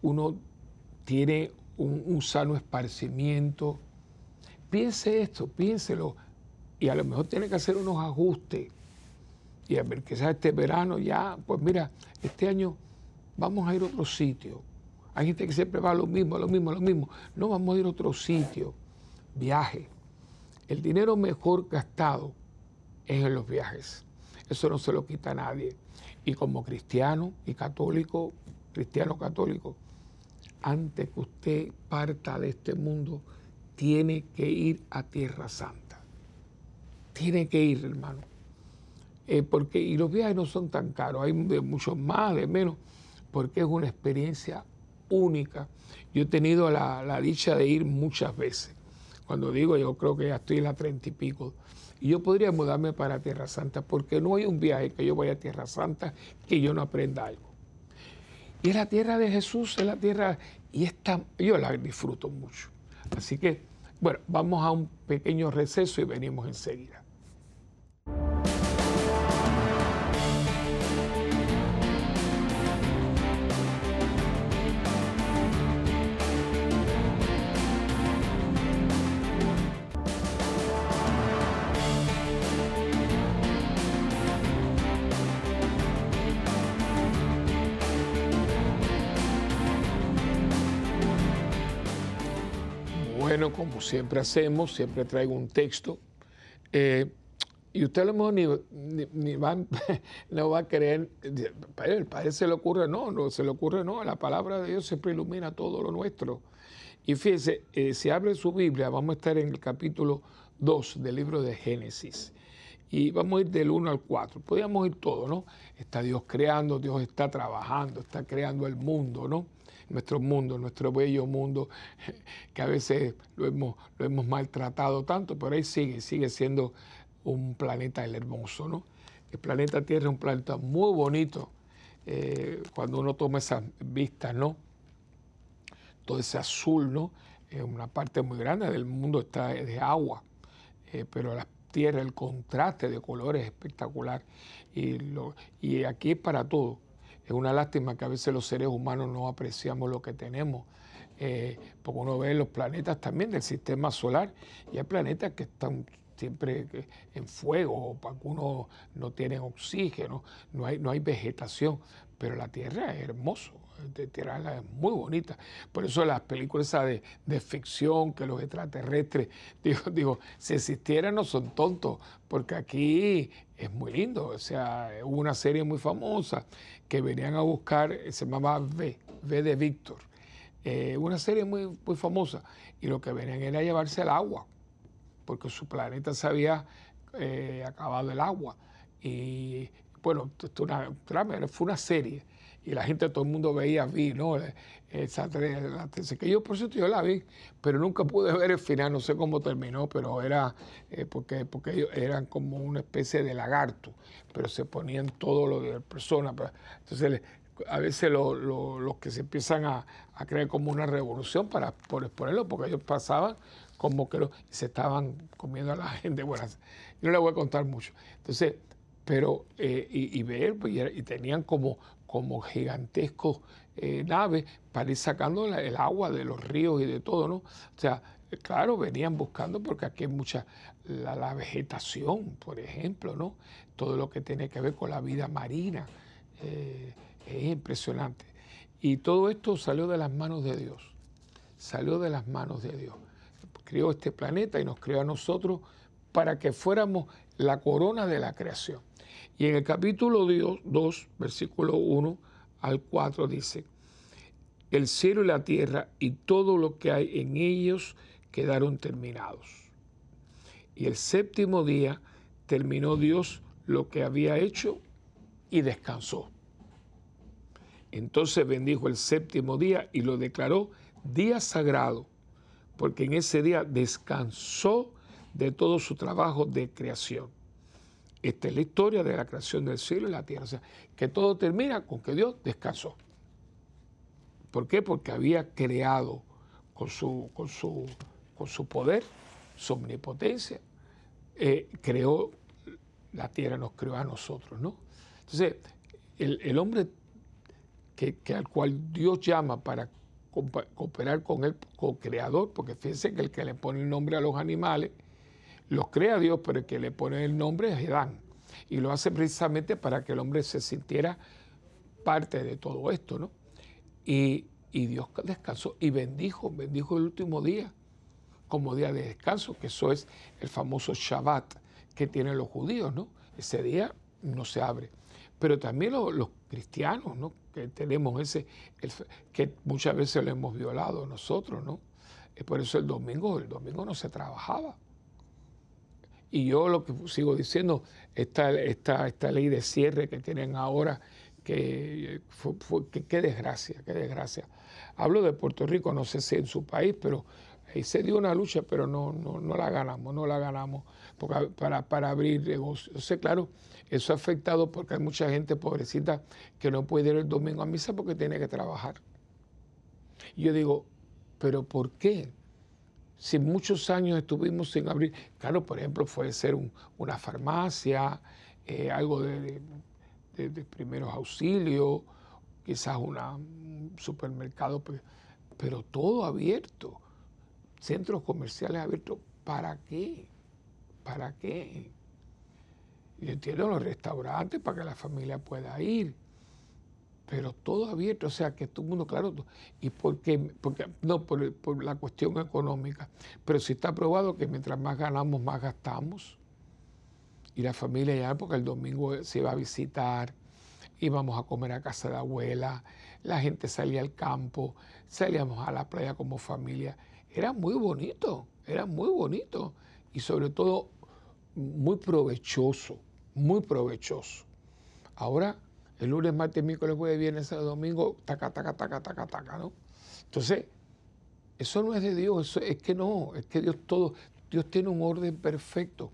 Speaker 1: uno tiene un, un sano esparcimiento. Piense esto, piénselo y a lo mejor tiene que hacer unos ajustes y a ver sea este verano ya, pues mira, este año vamos a ir a otro sitio. Hay gente que siempre va a lo mismo, a lo mismo, a lo mismo. No, vamos a ir a otro sitio. Viaje. El dinero mejor gastado es en los viajes. Eso no se lo quita a nadie. Y como cristiano y católico, cristiano católico, antes que usted parta de este mundo, tiene que ir a Tierra Santa tiene que ir, hermano. Eh, porque, y los viajes no son tan caros, hay muchos más, de menos, porque es una experiencia única. Yo he tenido la, dicha de ir muchas veces. Cuando digo, yo creo que ya estoy en la treinta y pico. Y yo podría mudarme para Tierra Santa, porque no hay un viaje que yo vaya a Tierra Santa que yo no aprenda algo. Y es la tierra de Jesús, es la tierra, y esta, yo la disfruto mucho. Así que, bueno, vamos a un pequeño receso y venimos enseguida. Bueno, como siempre hacemos, siempre traigo un texto. Eh, y usted a lo mejor ni, va, (laughs) no va a creer, el Padre se le ocurre, no, no se le ocurre, no, la palabra de Dios siempre ilumina todo lo nuestro. Y fíjese, eh, si abre su Biblia, vamos a estar en el capítulo 2 del libro de Génesis. Y vamos a ir del 1 al 4. Podríamos ir todo, ¿no? Está Dios creando, Dios está trabajando, está creando el mundo, ¿no? Nuestro mundo, nuestro bello mundo, (laughs) que a veces lo hemos, maltratado tanto, pero ahí sigue, sigue siendo un planeta hermoso, ¿no? El planeta Tierra es un planeta muy bonito eh, cuando uno toma esas vistas, ¿no? Todo ese azul, ¿no? una parte muy grande del mundo está de agua, eh, pero la tierra, el contraste de colores es espectacular. Y, y aquí es para todo. Es una lástima que a veces los seres humanos no apreciamos lo que tenemos. Eh, porque uno ve los planetas también del sistema solar y hay planetas que están siempre en fuego, algunos no tienen oxígeno, no hay, no hay vegetación, pero la Tierra es hermoso, de Tierra es muy bonita. Por eso las películas de, de ficción, que los extraterrestres, (laughs) digo, digo, si existieran no son tontos, porque aquí es muy lindo. O sea, hubo una serie muy famosa que venían a buscar, se llamaba V, V de Víctor. Eh, una serie muy, muy famosa. Y lo que venían era llevarse el agua, porque su planeta se había eh, acabado el agua. Y bueno, esto una, fue una serie y la gente, todo el mundo veía, vi, ¿no? Esa, la, que yo, por cierto, yo la vi, pero nunca pude ver el final, no sé cómo terminó, pero era eh, porque, porque ellos eran como una especie de lagarto, pero se ponían todo lo de personas. Entonces, a veces los que se empiezan a, crear como una revolución para por exponerlo, porque ellos pasaban como que se estaban comiendo a la (laughs) gente. Bueno, yo no le voy a contar mucho. Entonces, pero eh, y, ver, pues, y, tenían como, como gigantescos eh, naves para ir sacando el agua de los ríos y de todo, ¿no? O sea, claro, venían buscando porque aquí hay mucha, la, vegetación, por ejemplo, ¿no? Todo lo que tiene que ver con la vida marina, eh, es impresionante. Y todo esto salió de las manos de Dios, salió de las manos de Dios. Creó este planeta y nos creó a nosotros para que fuéramos la corona de la creación. Y en el capítulo 2, versículo 1 al 4 dice, el cielo y la tierra y todo lo que hay en ellos quedaron terminados. Y el séptimo día terminó Dios lo que había hecho y descansó. Entonces bendijo el séptimo día y lo declaró día sagrado, porque en ese día descansó de todo su trabajo de creación. Esta es la historia de la creación del cielo y la tierra. O sea, que todo termina con que Dios descansó. ¿Por qué? Porque había creado con su, con su, con su poder, su omnipotencia, eh, creó la tierra, nos creó a nosotros, ¿no? Entonces, el, hombre que, al cual Dios llama para cooperar con el co-creador, porque fíjense que el que le pone el nombre a los animales los crea Dios, pero el que le pone el nombre es Edán. Y lo hace precisamente para que el hombre se sintiera parte de todo esto, ¿no? Y, Dios descansó y bendijo, bendijo el último día como día de descanso, que eso es el famoso Shabbat que tienen los judíos, ¿no? Ese día no se abre. Pero también los, cristianos, ¿no? Que tenemos ese, que muchas veces lo hemos violado nosotros, ¿no? Por eso el domingo, el domingo no se trabajaba. Y yo lo que sigo diciendo, esta, esta, esta ley de cierre que tienen ahora, que, qué desgracia, qué desgracia. Hablo de Puerto Rico, no sé si en su país, pero ahí se dio una lucha, pero no, no, no la ganamos, no la ganamos porque, para, para abrir negocios. sé, claro, eso ha afectado porque hay mucha gente pobrecita que no puede ir el domingo a misa porque tiene que trabajar. Y yo digo, ¿pero por qué? Si muchos años estuvimos sin abrir, claro, por ejemplo, puede ser una farmacia, eh, algo de, primeros auxilios, quizás un supermercado, pero, todo abierto, centros comerciales abiertos, ¿para qué? ¿Para qué? Yo entiendo los restaurantes para que la familia pueda ir, pero todo abierto, o sea, que todo el mundo, claro, ¿y por qué? Porque, no, por, la cuestión económica, pero si está probado que mientras más ganamos, más gastamos. Y la familia ya, porque el domingo se iba a visitar, íbamos a comer a casa de abuela, la gente salía al campo, salíamos a la playa como familia. Era muy bonito, era muy bonito. y sobre todo muy provechoso, muy provechoso. Ahora, el lunes, martes, miércoles, jueves, viernes, sábado, domingo, taca, taca, taca, taca, taca, ¿no? Entonces, eso no es de Dios, es que no, es que Dios todo, Dios tiene un orden perfecto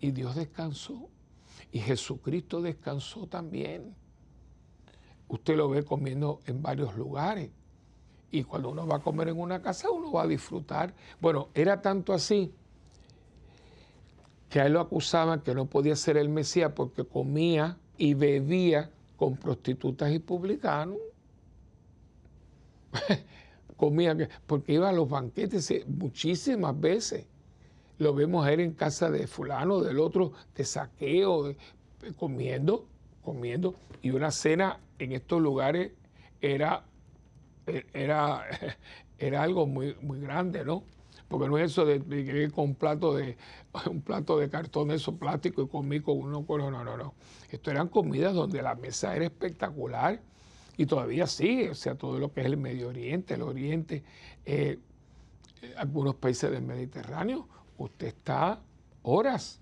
Speaker 1: y Dios descansó y Jesucristo descansó también. Usted lo ve comiendo en varios lugares y cuando uno va a comer en una casa uno va a disfrutar. Bueno, era tanto así que a él lo acusaban que no podía ser el Mesías porque comía y bebía con prostitutas y publicanos. (laughs) comía, porque iba a los banquetes muchísimas veces. Lo vemos a él en casa de fulano, del otro, de saqueo, comiendo, comiendo. Y una cena en estos lugares era, era, (laughs) era algo muy, muy grande, ¿no? Porque no es eso de, que con un plato de (laughs) un plato de cartón eso plástico y comí con uno no no no esto eran comidas donde la mesa era espectacular y todavía sigue o sea todo lo que es el Medio Oriente el Oriente eh, algunos países del Mediterráneo usted está horas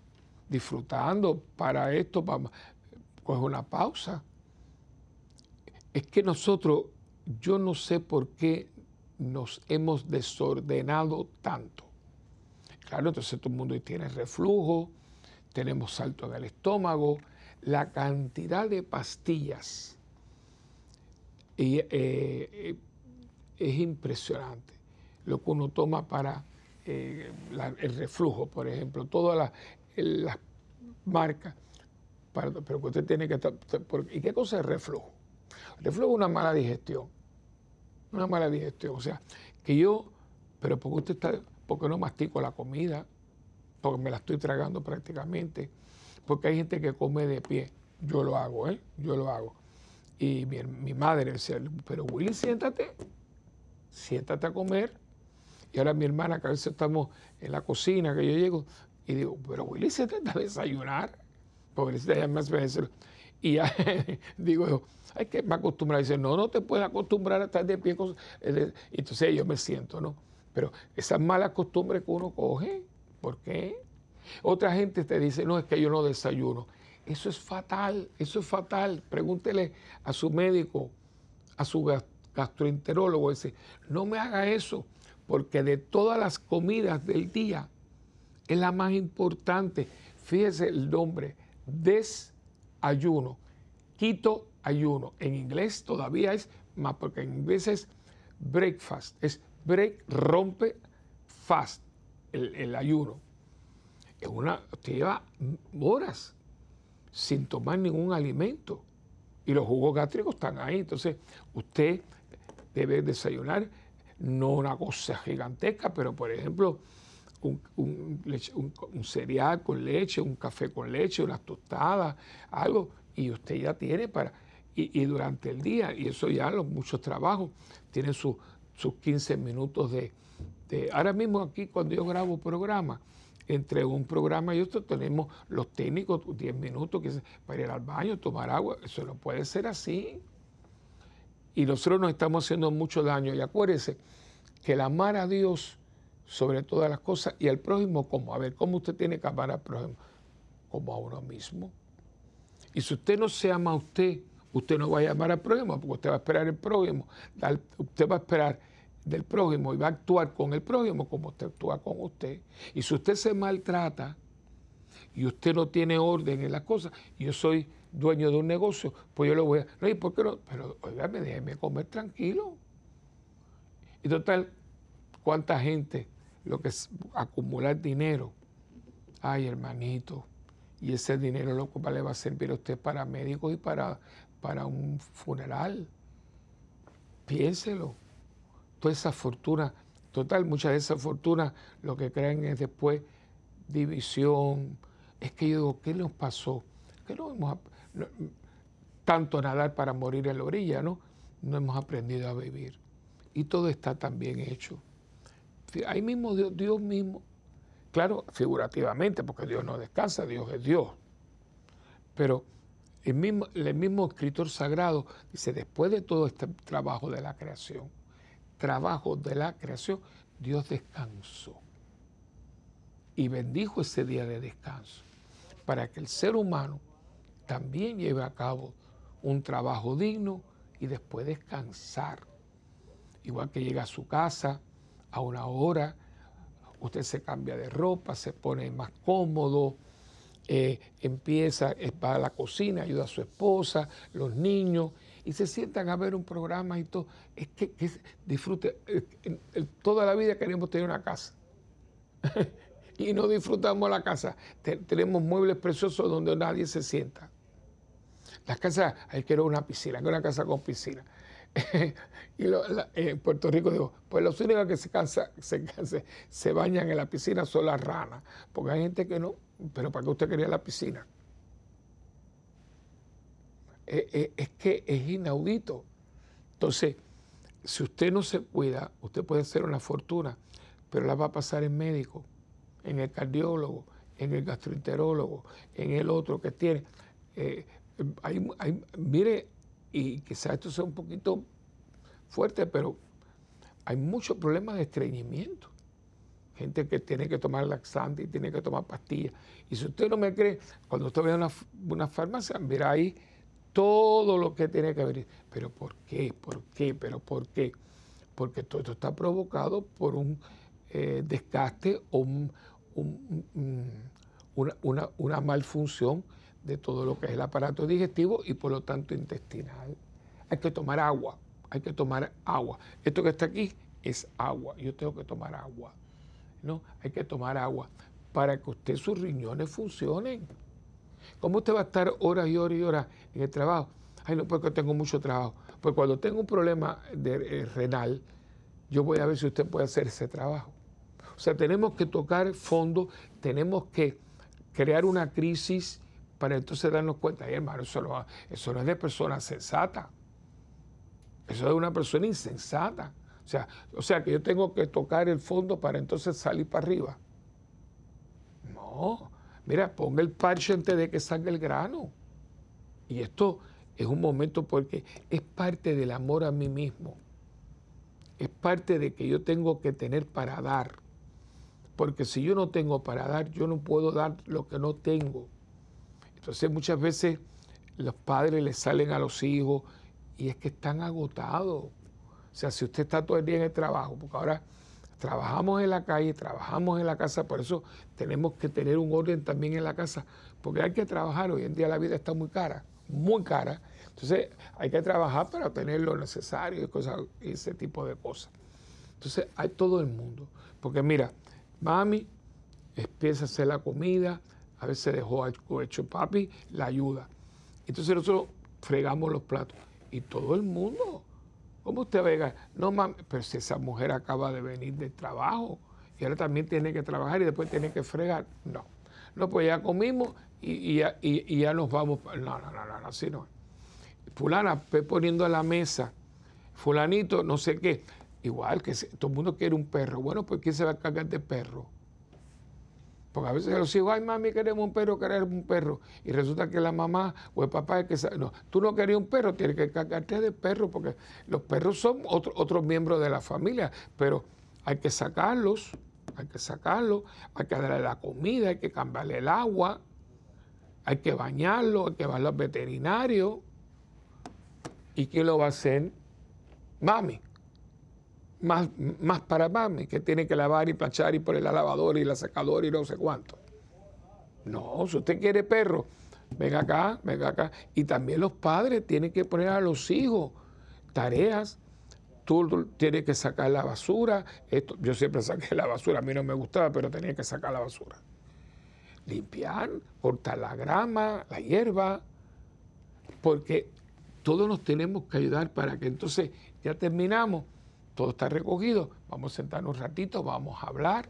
Speaker 1: disfrutando para esto para coger una pausa. Es que nosotros yo no sé por qué nos hemos desordenado tanto. Claro, entonces todo el mundo tiene reflujo, tenemos salto en el estómago, la cantidad de pastillas eh, eh, es impresionante. Lo que uno toma para eh, el reflujo, por ejemplo, todas las, marcas, pero usted tiene que... ¿Y qué cosa es reflujo? Reflujo es una mala digestión una mala digestión. O sea, que yo, pero porque usted está, porque no mastico la comida, porque me la estoy tragando prácticamente, porque hay gente que come de pie. Yo lo hago, ¿eh? Yo lo hago. Y mi, madre decía, pero Willy, siéntate, siéntate a comer. Y ahora mi hermana, que a veces estamos en la cocina, que yo llego, y digo, pero Willy, siéntate a desayunar. Pobrecita, ya me hace Y (laughs) digo, hay que acostumbrar. Dice, no, no te puedes acostumbrar a estar de pie. Eh, entonces yo me siento, ¿no? Pero esas malas costumbres que uno coge, ¿por qué? Otra gente te dice, no, es que yo no desayuno. Eso es fatal, eso es fatal. Pregúntele a su médico, a su gastroenterólogo, dice, no me haga eso, porque de todas las comidas del día es la más importante. Fíjese el nombre, desayuno. Quito ayuno. En inglés todavía es más, porque en inglés es breakfast, es break, rompe, fast, el, ayuno. Es una, usted lleva horas sin tomar ningún alimento y los jugos gástricos están ahí. Entonces, usted debe desayunar, no una cosa gigantesca, pero por ejemplo, un, un, cereal con leche, un café con leche, unas tostadas, algo, y usted ya tiene para y, durante el día, y eso ya los muchos trabajos tienen sus 15 minutos de, Ahora mismo aquí cuando yo grabo programa, entre un programa y otro tenemos los técnicos 10 minutos que para ir al baño, tomar agua, eso no puede ser así. Y nosotros nos estamos haciendo mucho daño. Y acuérdese que el amar a Dios sobre todas las cosas y al prójimo, como, a ver, ¿cómo usted tiene que amar al prójimo? Como a uno mismo. Y si usted no se ama a usted, usted no va a llamar al prójimo, porque usted va a esperar el prójimo, usted va a esperar del prójimo y va a actuar con el prójimo como usted actúa con usted. Y si usted se maltrata y usted no tiene orden en las cosas, yo soy dueño de un negocio, pues yo lo voy a... No, ¿y por qué no? Pero, oígame, déjeme comer tranquilo. Y total, ¿cuánta gente lo que es acumular dinero? Ay, hermanito, y ese dinero lo que le va a servir a usted para médicos y para para un funeral. Piénselo. Toda esa fortuna, total, muchas de esas fortunas lo que creen es después división. Es que yo digo, ¿qué nos pasó? Que no hemos tanto nadar para morir en la orilla, ¿no? No hemos aprendido a vivir. Y todo está tan bien hecho. Ahí mismo Dios, Dios mismo, claro, figurativamente, porque Dios no descansa, Dios es Dios. Pero el mismo, el mismo escritor sagrado dice, después de todo este trabajo de la creación, trabajo de la creación, Dios descansó. y bendijo ese día de descanso para que el ser humano también lleve a cabo un trabajo digno y después descansar. Igual que llega a su casa a una hora, usted se cambia de ropa, se pone más cómodo, eh, empieza, va a la cocina, ayuda a su esposa, los niños, y se sientan a ver un programa y todo. Es que, disfrute. toda la vida queremos tener una casa. (laughs) y no disfrutamos la casa. tenemos muebles preciosos donde nadie se sienta. Las casas, hay que una piscina, que una casa con piscina. (laughs) y en Puerto Rico digo, pues los únicos que se, cansa, se, se bañan en la piscina son las ranas, porque hay gente que no, pero ¿para qué usted quería la piscina? Eh, eh, es que es inaudito. Entonces, si usted no se cuida, usted puede hacer una fortuna, pero la va a pasar en médico, en el cardiólogo, en el gastroenterólogo, en el otro que tiene. Eh, mire, y quizás esto sea un poquito fuerte, pero hay muchos problemas de estreñimiento. Gente que tiene que tomar laxante y tiene que tomar pastillas. Y si usted no me cree, cuando usted vea una, una farmacia, verá ahí todo lo que tiene que ver. Pero ¿por qué? ¿Por qué? ¿Pero por qué? Porque todo esto está provocado por un eh, desgaste o una, una, una malfunción de todo lo que es el aparato digestivo y por lo tanto intestinal. Hay que tomar agua, hay que tomar agua. Esto que está aquí es agua, yo tengo que tomar agua. ¿no? Hay que tomar agua para que usted sus riñones funcionen. ¿Cómo usted va a estar horas y horas y horas en el trabajo? Ay, no, porque tengo mucho trabajo. Pues cuando tengo un problema de, eh, renal, yo voy a ver si usted puede hacer ese trabajo. O sea, tenemos que tocar fondo, tenemos que crear una crisis para entonces darnos cuenta, hermano, eso no, es de persona sensata. Eso es de una persona insensata. O sea, o sea, que yo tengo que tocar el fondo para entonces salir para arriba. No, mira, ponga el parche antes de que salga el grano. Y esto es un momento porque es parte del amor a mí mismo. Es parte de que yo tengo que tener para dar. Porque si yo no tengo para dar, yo no puedo dar lo que no tengo. Entonces muchas veces los padres les salen a los hijos y es que están agotados. O sea, si usted está todo el día en el trabajo, porque ahora trabajamos en la calle, trabajamos en la casa, por eso tenemos que tener un orden también en la casa, porque hay que trabajar, hoy en día la vida está muy cara, muy cara, entonces hay que trabajar para obtener lo necesario y cosas, ese tipo de cosas. Entonces hay todo el mundo, porque mira, mami empieza a hacer la comida, a veces dejó algo hecho papi, la ayuda. Entonces nosotros fregamos los platos. Y todo el mundo, ¿cómo usted vega? No mames, pero si esa mujer acaba de venir de trabajo y ahora también tiene que trabajar y después tiene que fregar. No, no, pues ya comimos y, ya, nos vamos. No, no, no, no, así no. Fulana, poniendo a la mesa, fulanito, no sé qué. Igual que todo el mundo quiere un perro. Bueno, pues ¿quién se va a cargar de perro? Porque a veces los hijos, ay mami, queremos un perro, queremos un perro. Y resulta que la mamá o el papá es que... No, tú no querías un perro, tienes que cargarte de perro, porque los perros son otros miembros de la familia, pero hay que sacarlos, hay que sacarlos, hay que darle la comida, hay que cambiarle el agua, hay que bañarlo, hay que llevarlo al veterinario. ¿Y quién lo va a hacer? Mami más, más para mami, que tiene que lavar y planchar y poner la lavadora y la secadora y no sé cuánto. No, si usted quiere perro, venga acá, venga acá. Y también los padres tienen que poner a los hijos tareas. Tú tienes que sacar la basura. Esto, yo siempre saqué la basura, a mí no me gustaba, pero tenía que sacar la basura. Limpiar, cortar la grama, la hierba, porque todos nos tenemos que ayudar para que entonces ya terminamos todo está recogido, vamos a sentarnos un ratito, vamos a hablar.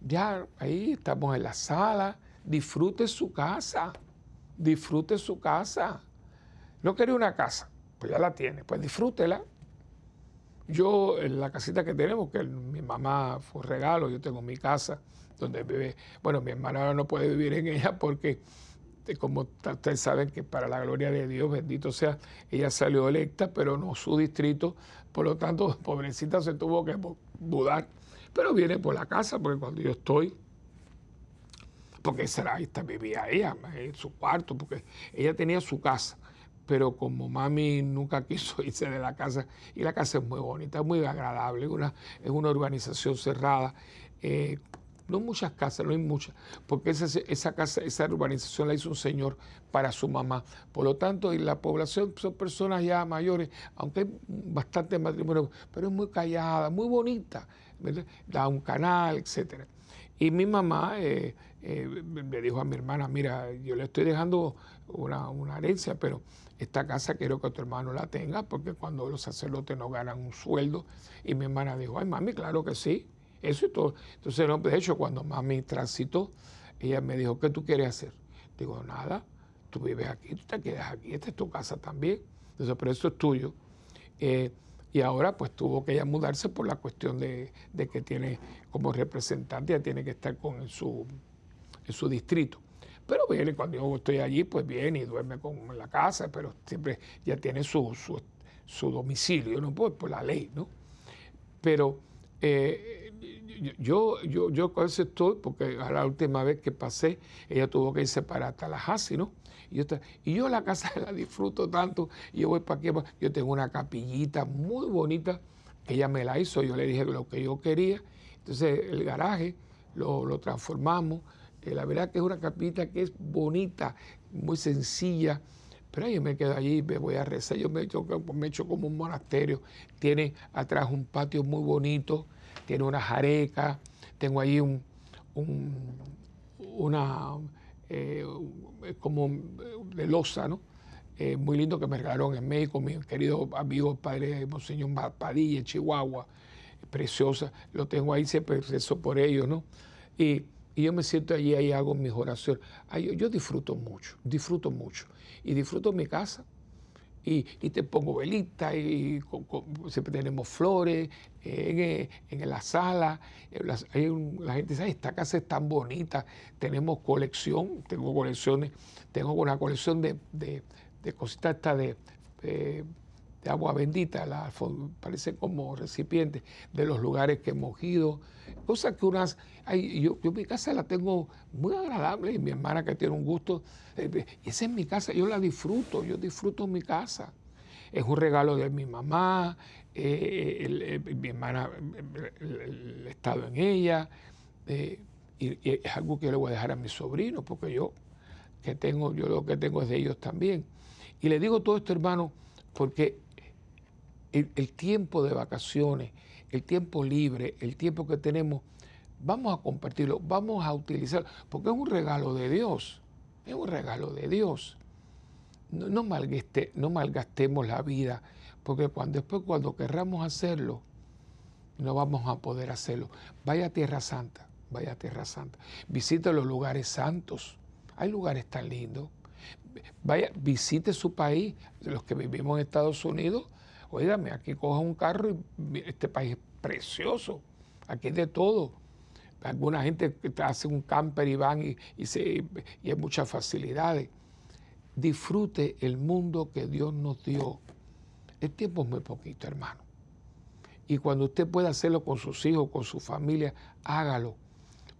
Speaker 1: Ya ahí estamos en la sala, disfrute su casa, disfrute su casa. No quería una casa, pues ya la tiene, pues disfrútela. Yo, en la casita que tenemos, que mi mamá fue un regalo, yo tengo mi casa donde vive, bueno, mi hermana no puede vivir en ella porque como ustedes saben que para la gloria de Dios, bendito sea, ella salió electa, pero no su distrito, por lo tanto, (laughs) pobrecita se tuvo que mudar, pero viene por la casa, porque cuando yo estoy, porque esa era, ahí vivía ella, en su cuarto, porque ella tenía su casa pero como mami nunca (laughs) quiso irse de la casa, y la casa es muy bonita, es muy agradable, una, es una urbanización cerrada. Eh, no muchas casas, no hay muchas, porque esa, esa, casa, esa urbanización la hizo un señor para su mamá. Por lo tanto, y la población son personas ya mayores, aunque hay bastante matrimonio, pero es muy callada, muy bonita, da un canal, etcétera. Y mi mamá eh, eh, me dijo a mi hermana, mira, yo le estoy dejando una, una herencia, pero esta casa quiero que tu hermano la tenga porque cuando los sacerdotes no ganan un sueldo. Y mi hermana dijo, ay mami, claro que sí, eso y todo. Entonces, de hecho, cuando mami transitó, ella me dijo, ¿qué tú quieres hacer? Digo, nada, tú vives aquí, tú te quedas aquí, esta es tu casa también. Entonces, pero eso es tuyo. Eh, y ahora pues tuvo que ella mudarse por la cuestión de, que tiene como representante, ya tiene que estar con su, en su distrito. Pero viene, cuando yo estoy allí, pues viene y duerme con, la casa, pero siempre ya tiene su, su, domicilio, ¿no? Por, por, la ley, ¿no? Pero eh, yo, yo, yo estoy, porque la última vez que pasé, ella tuvo que irse para Tallahassee, ¿no? Y yo, y yo la casa (laughs) la disfruto tanto, yo voy para aquí, yo tengo una capillita muy bonita, ella me la hizo, yo le dije lo que yo quería, entonces el garaje lo, lo transformamos, la verdad que es una capita que es bonita, muy sencilla, pero yo me quedo allí, me voy a rezar, yo me echo, me echo como un monasterio, tiene atrás un patio muy bonito, tiene una jareca, tengo ahí un, una, eh, como de losa, ¿no? Eh, muy lindo que me regalaron en México, mi querido amigo padre Monseñor Padilla, Chihuahua, preciosa, lo tengo ahí, siempre rezo por ellos, ¿no? Y y yo me siento allí y hago mis oraciones. yo, disfruto mucho, disfruto mucho. Y disfruto mi casa. Y, te pongo velitas y, siempre tenemos flores en, la sala. La, gente dice, esta casa es tan bonita. Tenemos colección, tengo colecciones, tengo una colección de, de, cositas de, agua bendita, la, parece como recipiente de los lugares que hemos ido, cosas que unas, yo, yo mi casa la tengo muy agradable y mi hermana que tiene un gusto, eh, esa es mi casa, yo la disfruto, yo disfruto mi casa. Es un regalo de mi mamá, eh, mi hermana, el, estado en ella, eh, y, y, es algo que yo le voy a dejar a mis sobrinos, porque yo que tengo, yo lo que tengo es de ellos también. Y le digo todo esto, hermano, porque el, tiempo de vacaciones, el tiempo libre, el tiempo que tenemos, vamos a compartirlo, vamos a utilizarlo, porque es un regalo de Dios, es un regalo de Dios. No, no, no malgastemos la vida, porque cuando, después cuando querramos hacerlo, no vamos a poder hacerlo. Vaya a Tierra Santa, vaya a Tierra Santa. Visite los lugares santos. Hay lugares tan lindos. Vaya, visite su país. Los que vivimos en Estados Unidos, Oígame, aquí coja un carro y este país es precioso. Aquí es de todo. Alguna gente hace un camper y van y, se, y hay muchas facilidades. Disfrute el mundo que Dios nos dio. El tiempo es muy poquito, hermano. Y cuando usted pueda hacerlo con sus hijos, con su familia, hágalo.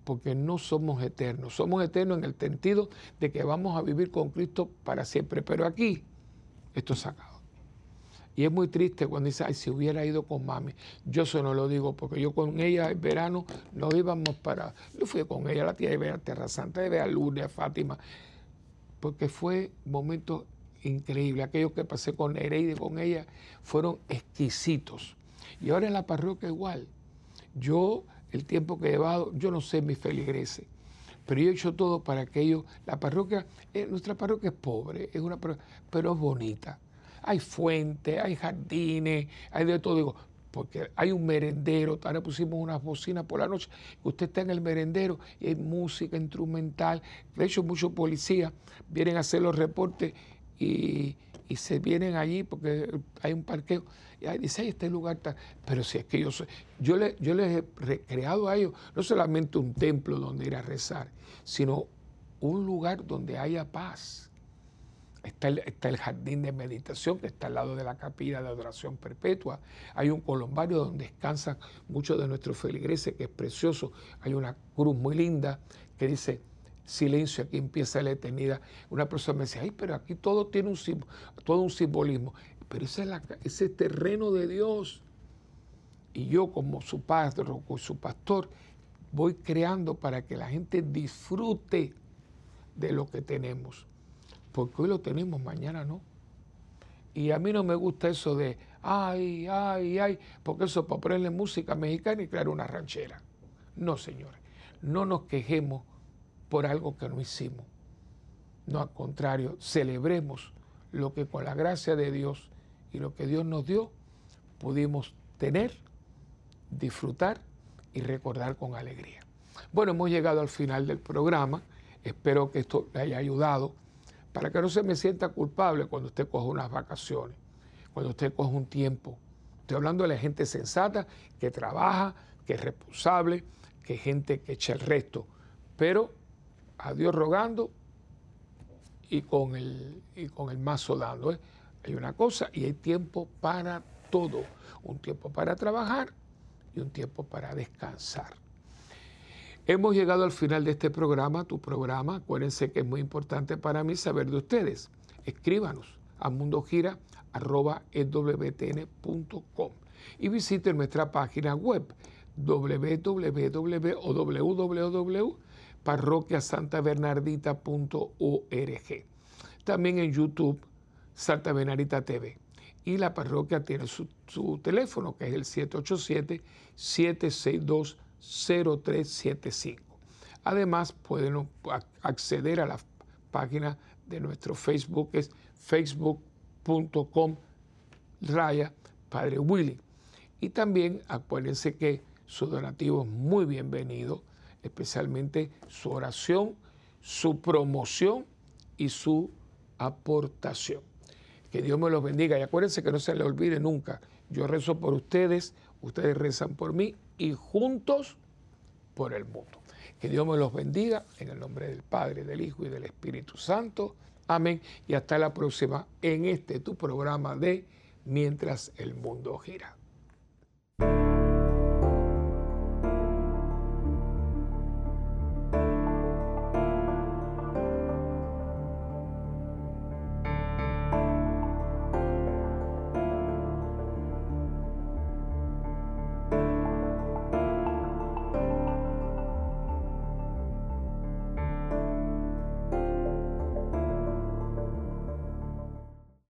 Speaker 1: Porque no somos eternos. Somos eternos en el sentido de que vamos a vivir con Cristo para siempre. Pero aquí, esto es acabado. Y es muy triste cuando dice, ay, si hubiera ido con mami. Yo eso no lo digo porque yo con ella en verano nos íbamos para. Yo fui con ella a la tía de ver a Terra Santa, de ver a Lourdes, a Fátima, porque fue momentos increíbles. Aquellos que pasé con Nereide, con ella, fueron exquisitos. Y ahora en la parroquia igual. Yo, el tiempo que he llevado, yo no sé mis feligreses pero yo he hecho todo para que ellos, la parroquia, eh, nuestra parroquia es pobre, es una pero es bonita hay fuentes, hay jardines, hay de todo. Digo, porque hay un merendero, ahora pusimos unas bocinas por la noche, usted está en el merendero y hay música instrumental. De hecho, muchos policías vienen a hacer los reportes y, se vienen allí porque hay un parqueo. Y ahí dice, este lugar está. Pero si es que yo soy, yo, le, yo les he recreado a ellos no solamente un templo donde ir a rezar, sino un lugar donde haya paz Está el, jardín de meditación que está al lado de la capilla de adoración perpetua. Hay un colombario donde descansan muchos de nuestros feligreses, que es precioso. Hay una cruz muy linda que dice, silencio, aquí empieza la eternidad. Una persona me decía, ay, pero aquí todo tiene un, todo un simbolismo. Pero ese es, la, ese terreno de Dios. Y yo como su padre o su pastor voy creando para que la gente disfrute de lo que tenemos. Porque hoy lo tenemos, mañana no. Y a mí no me gusta eso de, ay, ay, ay, porque eso es para ponerle música mexicana y crear una ranchera. No, señores, no nos quejemos por algo que no hicimos. No, al contrario, celebremos lo que con la gracia de Dios y lo que Dios nos dio pudimos tener, disfrutar y recordar con alegría. Bueno, hemos llegado al final del programa. Espero que esto le haya ayudado para que no se me sienta culpable cuando usted coja unas vacaciones, cuando usted coja un tiempo. Estoy hablando de la gente sensata que trabaja, que es responsable, que es gente que echa el resto. Pero a Dios rogando y con el, y con el mazo dando. ¿eh? Hay una cosa y hay tiempo para todo. Un tiempo para trabajar y un tiempo para descansar. Hemos llegado al final de este programa, tu programa. Acuérdense que es muy importante para mí saber de ustedes. Escríbanos a mundogira.ewtn.com y visiten nuestra página web www.parroquiasantabernardita.org. También en YouTube, Santa Bernardita TV. Y la parroquia tiene su, teléfono, que es el 787-762-0375. Además, pueden acceder a la página de nuestro Facebook, es facebook.com raya Padre Willy. Y también acuérdense que su donativo es muy bienvenido, especialmente su oración, su promoción y su aportación. Que Dios me los bendiga y acuérdense que no se le olvide nunca, yo rezo por ustedes, ustedes rezan por mí y juntos por el mundo. Que Dios me los bendiga en el nombre del Padre, del Hijo y del Espíritu Santo. Amén. Y hasta la próxima en este tu programa de Mientras el mundo gira.